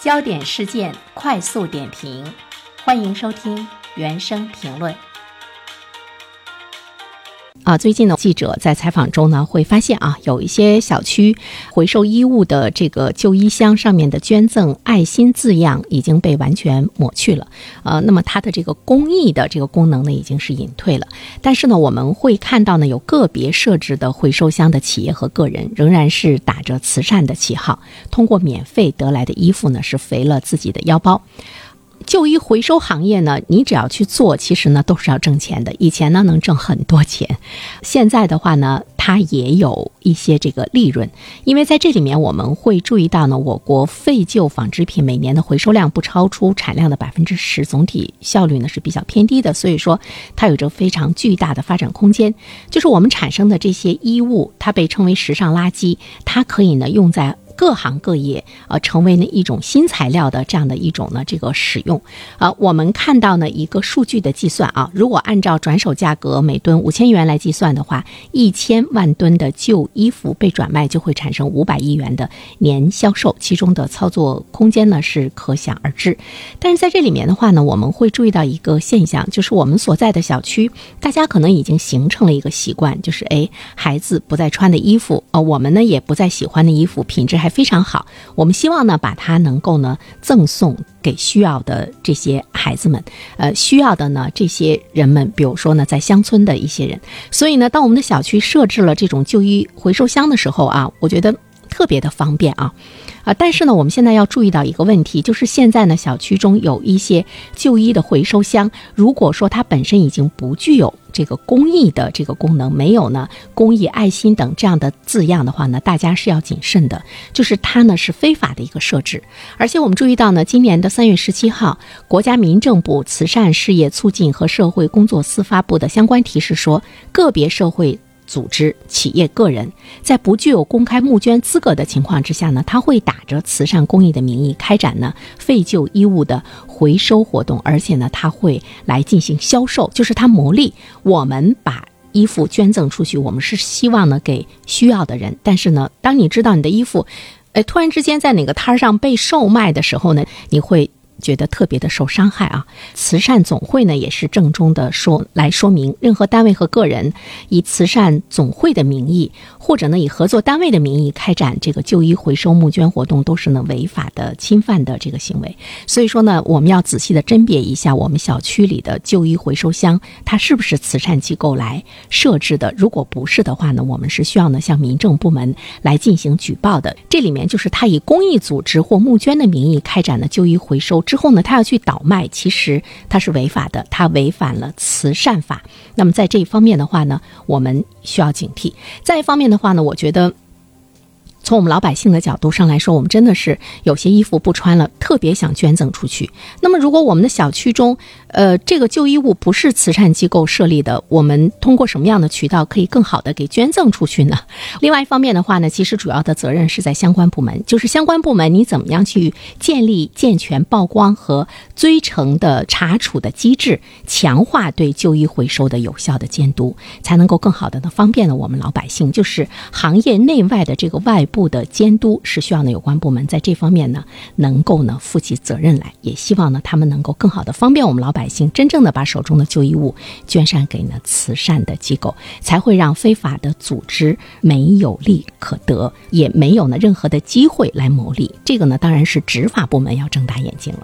焦点事件快速点评，欢迎收听原声评论。啊，最近呢，记者在采访中呢，会发现啊，有一些小区回收衣物的这个旧衣箱上面的捐赠爱心字样已经被完全抹去了。呃，那么它的这个公益的这个功能呢，已经是隐退了。但是呢，我们会看到呢，有个别设置的回收箱的企业和个人，仍然是打着慈善的旗号，通过免费得来的衣服呢，是肥了自己的腰包。旧衣回收行业呢，你只要去做，其实呢都是要挣钱的。以前呢能挣很多钱，现在的话呢，它也有一些这个利润。因为在这里面，我们会注意到呢，我国废旧纺织品每年的回收量不超出产量的百分之十，总体效率呢是比较偏低的。所以说，它有着非常巨大的发展空间。就是我们产生的这些衣物，它被称为时尚垃圾，它可以呢用在。各行各业呃，成为呢一种新材料的这样的一种呢这个使用啊，我们看到呢一个数据的计算啊，如果按照转手价格每吨五千元来计算的话，一千万吨的旧衣服被转卖就会产生五百亿元的年销售，其中的操作空间呢是可想而知。但是在这里面的话呢，我们会注意到一个现象，就是我们所在的小区，大家可能已经形成了一个习惯，就是哎，孩子不再穿的衣服呃，我们呢也不再喜欢的衣服，品质还。非常好，我们希望呢，把它能够呢赠送给需要的这些孩子们，呃，需要的呢这些人们，比如说呢，在乡村的一些人。所以呢，当我们的小区设置了这种旧衣回收箱的时候啊，我觉得特别的方便啊。啊，但是呢，我们现在要注意到一个问题，就是现在呢，小区中有一些旧衣的回收箱，如果说它本身已经不具有这个公益的这个功能，没有呢公益、爱心等这样的字样的话呢，大家是要谨慎的，就是它呢是非法的一个设置。而且我们注意到呢，今年的三月十七号，国家民政部慈善事业促进和社会工作司发布的相关提示说，个别社会。组织、企业、个人在不具有公开募捐资格的情况之下呢，他会打着慈善公益的名义开展呢废旧衣物的回收活动，而且呢，他会来进行销售，就是他牟利。我们把衣服捐赠出去，我们是希望呢给需要的人。但是呢，当你知道你的衣服，呃，突然之间在哪个摊儿上被售卖的时候呢，你会。觉得特别的受伤害啊！慈善总会呢也是郑重的说来说明，任何单位和个人以慈善总会的名义，或者呢以合作单位的名义开展这个旧衣回收募捐活动，都是呢违法的侵犯的这个行为。所以说呢，我们要仔细的甄别一下我们小区里的旧衣回收箱，它是不是慈善机构来设置的？如果不是的话呢，我们是需要呢向民政部门来进行举报的。这里面就是他以公益组织或募捐的名义开展的旧衣回收。之后呢，他要去倒卖，其实他是违法的，他违反了慈善法。那么在这一方面的话呢，我们需要警惕。再一方面的话呢，我觉得。从我们老百姓的角度上来说，我们真的是有些衣服不穿了，特别想捐赠出去。那么，如果我们的小区中，呃，这个旧衣物不是慈善机构设立的，我们通过什么样的渠道可以更好的给捐赠出去呢？另外一方面的话呢，其实主要的责任是在相关部门，就是相关部门你怎么样去建立健全曝光和追惩的查处的机制，强化对旧衣回收的有效的监督，才能够更好的呢方便了我们老百姓，就是行业内外的这个外。部的监督是需要呢，有关部门在这方面呢，能够呢负起责任来，也希望呢他们能够更好的方便我们老百姓，真正的把手中的旧衣物捐善给呢慈善的机构，才会让非法的组织没有利可得，也没有呢任何的机会来牟利。这个呢，当然是执法部门要睁大眼睛了。